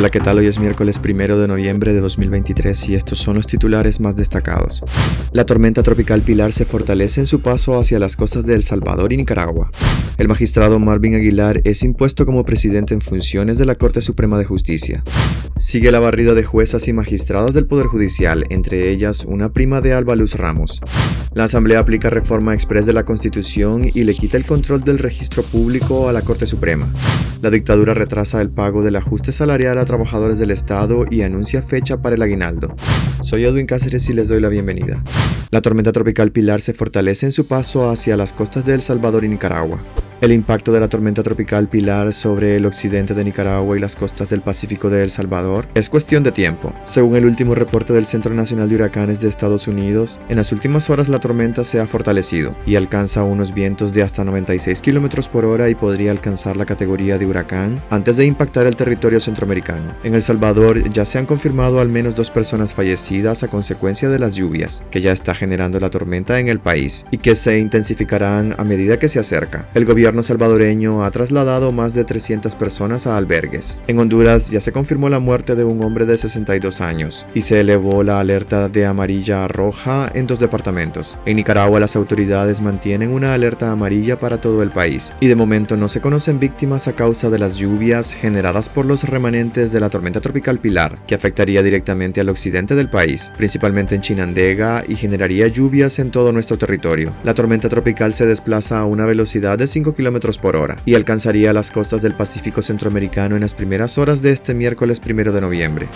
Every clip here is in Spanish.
Hola, ¿qué tal? Hoy es miércoles primero de noviembre de 2023 y estos son los titulares más destacados. La tormenta tropical Pilar se fortalece en su paso hacia las costas de El Salvador y Nicaragua. El magistrado Marvin Aguilar es impuesto como presidente en funciones de la Corte Suprema de Justicia. Sigue la barrida de juezas y magistradas del Poder Judicial, entre ellas una prima de Alba Luz Ramos. La Asamblea aplica reforma express de la Constitución y le quita el control del registro público a la Corte Suprema. La dictadura retrasa el pago del ajuste salarial a trabajadores del Estado y anuncia fecha para el aguinaldo. Soy Edwin Cáceres y les doy la bienvenida. La tormenta tropical Pilar se fortalece en su paso hacia las costas de El Salvador y Nicaragua. El impacto de la tormenta tropical Pilar sobre el occidente de Nicaragua y las costas del Pacífico de El Salvador es cuestión de tiempo. Según el último reporte del Centro Nacional de Huracanes de Estados Unidos, en las últimas horas la tormenta se ha fortalecido y alcanza unos vientos de hasta 96 km por hora y podría alcanzar la categoría de huracán antes de impactar el territorio centroamericano. En El Salvador ya se han confirmado al menos dos personas fallecidas a consecuencia de las lluvias que ya está generando la tormenta en el país y que se intensificarán a medida que se acerca. El gobierno salvadoreño ha trasladado más de 300 personas a albergues. En Honduras ya se confirmó la muerte de un hombre de 62 años y se elevó la alerta de amarilla a roja en dos departamentos. En Nicaragua las autoridades mantienen una alerta amarilla para todo el país y de momento no se conocen víctimas a causa de las lluvias generadas por los remanentes de la tormenta tropical Pilar, que afectaría directamente al occidente del país, principalmente en Chinandega, y generaría lluvias en todo nuestro territorio. La tormenta tropical se desplaza a una velocidad de 5 km por hora y alcanzaría las costas del Pacífico Centroamericano en las primeras horas de este miércoles 1 de noviembre.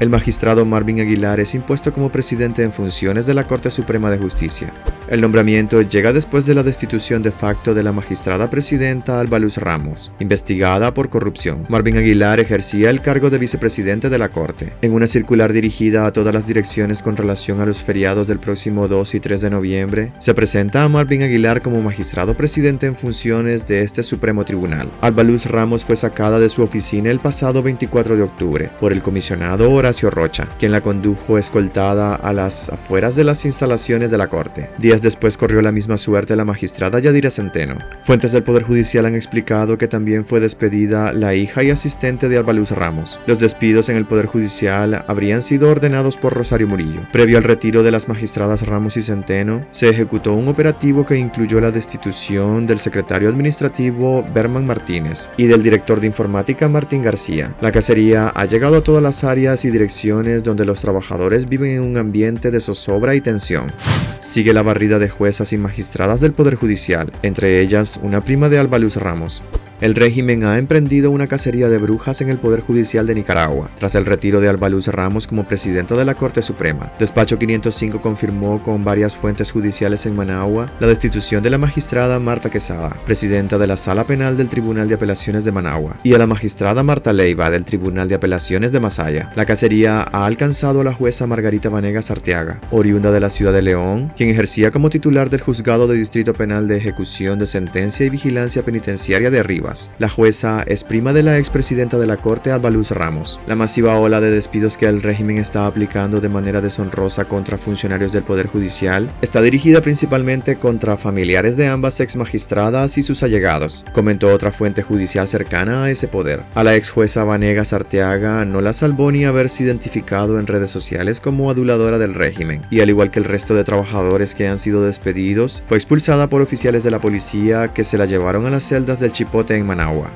El magistrado Marvin Aguilar es impuesto como presidente en funciones de la Corte Suprema de Justicia. El nombramiento llega después de la destitución de facto de la magistrada presidenta Alba Luz Ramos, investigada por corrupción. Marvin Aguilar ejercía el cargo de vicepresidente de la Corte. En una circular dirigida a todas las direcciones con relación a los feriados del próximo 2 y 3 de noviembre, se presenta a Marvin Aguilar como magistrado presidente en funciones de este Supremo Tribunal. Alba Luz Ramos fue sacada de su oficina el pasado 24 de octubre por el comisionado Horacio Rocha, quien la condujo escoltada a las afueras de las instalaciones de la Corte. Días después corrió la misma suerte la magistrada Yadira Centeno. Fuentes del Poder Judicial han explicado que también fue despedida la hija y asistente de Alba Luz Ramos. Los despidos en el Poder Judicial habrían sido ordenados por Rosario Murillo. Previo al retiro de las magistradas Ramos y Centeno, se ejecutó un operativo que incluyó la destitución del secretario administrativo Berman Martínez y del director de informática Martín García. La cacería ha llegado a todas las áreas y direcciones donde los trabajadores viven en un ambiente de zozobra y tensión. Sigue la barrida de juezas y magistradas del Poder Judicial, entre ellas una prima de Alba Ramos. El régimen ha emprendido una cacería de brujas en el Poder Judicial de Nicaragua, tras el retiro de Alba Luz Ramos como presidenta de la Corte Suprema. Despacho 505 confirmó con varias fuentes judiciales en Managua la destitución de la magistrada Marta Quesada, presidenta de la Sala Penal del Tribunal de Apelaciones de Managua, y a la magistrada Marta Leiva del Tribunal de Apelaciones de Masaya. La cacería ha alcanzado a la jueza Margarita Vanegas Arteaga, oriunda de la ciudad de León, quien ejercía como titular del Juzgado de Distrito Penal de Ejecución de Sentencia y Vigilancia Penitenciaria de Arriba la jueza es prima de la expresidenta de la Corte, Alba Luz Ramos. La masiva ola de despidos que el régimen está aplicando de manera deshonrosa contra funcionarios del Poder Judicial está dirigida principalmente contra familiares de ambas ex magistradas y sus allegados, comentó otra fuente judicial cercana a ese poder. A la ex jueza Vanegas Arteaga no la salvó ni haberse identificado en redes sociales como aduladora del régimen, y al igual que el resto de trabajadores que han sido despedidos, fue expulsada por oficiales de la policía que se la llevaron a las celdas del Chipote en Managua.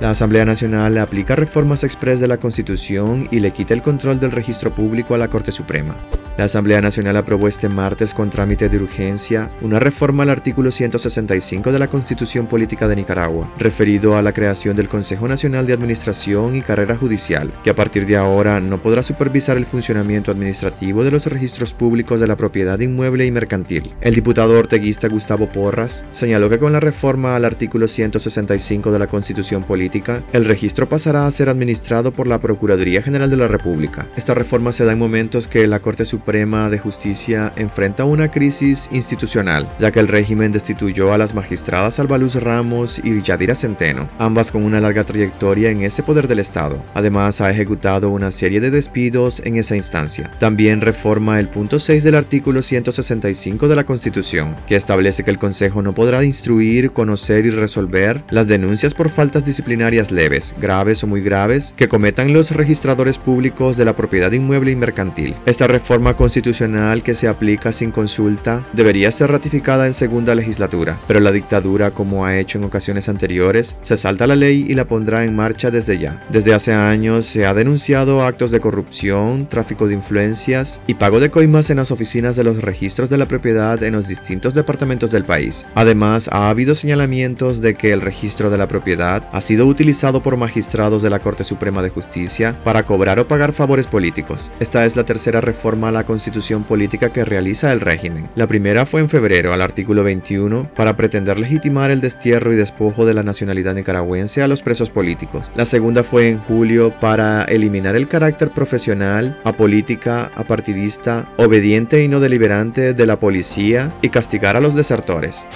La Asamblea Nacional aplica reformas express de la Constitución y le quita el control del registro público a la Corte Suprema. La Asamblea Nacional aprobó este martes con trámite de urgencia una reforma al artículo 165 de la Constitución Política de Nicaragua, referido a la creación del Consejo Nacional de Administración y Carrera Judicial, que a partir de ahora no podrá supervisar el funcionamiento administrativo de los registros públicos de la propiedad inmueble y mercantil. El diputado orteguista Gustavo Porras señaló que con la reforma al artículo 165 de la Constitución Política, el registro pasará a ser administrado por la Procuraduría General de la República. Esta reforma se da en momentos que la Corte Suprema de Justicia enfrenta una crisis institucional, ya que el régimen destituyó a las magistradas Albaluz Ramos y Yadira Centeno, ambas con una larga trayectoria en ese poder del Estado. Además, ha ejecutado una serie de despidos en esa instancia. También reforma el punto 6 del artículo 165 de la Constitución, que establece que el Consejo no podrá instruir, conocer y resolver las denuncias por faltas disciplinarias leves, graves o muy graves que cometan los registradores públicos de la propiedad inmueble y mercantil. Esta reforma constitucional que se aplica sin consulta debería ser ratificada en segunda legislatura, pero la dictadura, como ha hecho en ocasiones anteriores, se salta la ley y la pondrá en marcha desde ya. Desde hace años se ha denunciado actos de corrupción, tráfico de influencias y pago de coimas en las oficinas de los registros de la propiedad en los distintos departamentos del país. Además, ha habido señalamientos de que el registro de la propiedad ha sido utilizado por magistrados de la Corte Suprema de Justicia para cobrar o pagar favores políticos. Esta es la tercera reforma a la constitución política que realiza el régimen. La primera fue en febrero al artículo 21 para pretender legitimar el destierro y despojo de la nacionalidad nicaragüense a los presos políticos. La segunda fue en julio para eliminar el carácter profesional, apolítica, apartidista, obediente y no deliberante de la policía y castigar a los desertores.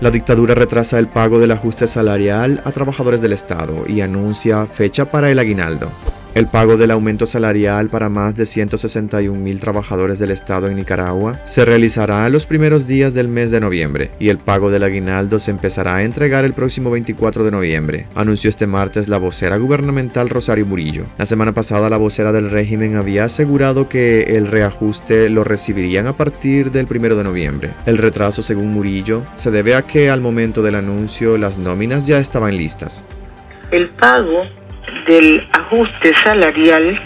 La dictadura retrasa el pago del ajuste salarial a trabajadores del Estado y anuncia fecha para el aguinaldo. El pago del aumento salarial para más de 161 mil trabajadores del Estado en Nicaragua se realizará los primeros días del mes de noviembre y el pago del aguinaldo se empezará a entregar el próximo 24 de noviembre, anunció este martes la vocera gubernamental Rosario Murillo. La semana pasada la vocera del régimen había asegurado que el reajuste lo recibirían a partir del 1 de noviembre. El retraso, según Murillo, se debe a que al momento del anuncio las nóminas ya estaban listas. El pago del ajuste salarial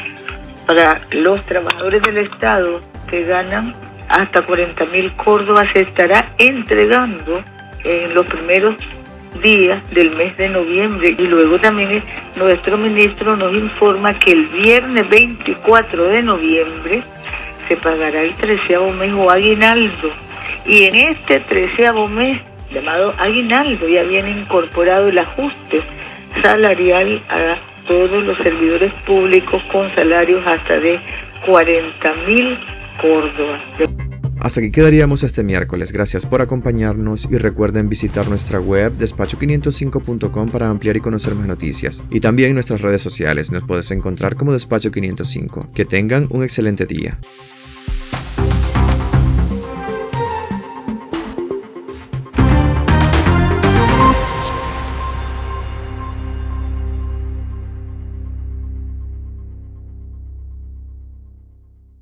para los trabajadores del Estado que ganan hasta 40 mil córdobas se estará entregando en los primeros días del mes de noviembre. Y luego también nuestro ministro nos informa que el viernes 24 de noviembre se pagará el treceavo mes o aguinaldo. Y en este treceavo mes llamado aguinaldo ya viene incorporado el ajuste salarial a todos los servidores públicos con salarios hasta de 40 mil Córdoba. Hasta aquí quedaríamos este miércoles. Gracias por acompañarnos y recuerden visitar nuestra web despacho505.com para ampliar y conocer más noticias. Y también nuestras redes sociales. Nos puedes encontrar como Despacho 505. Que tengan un excelente día.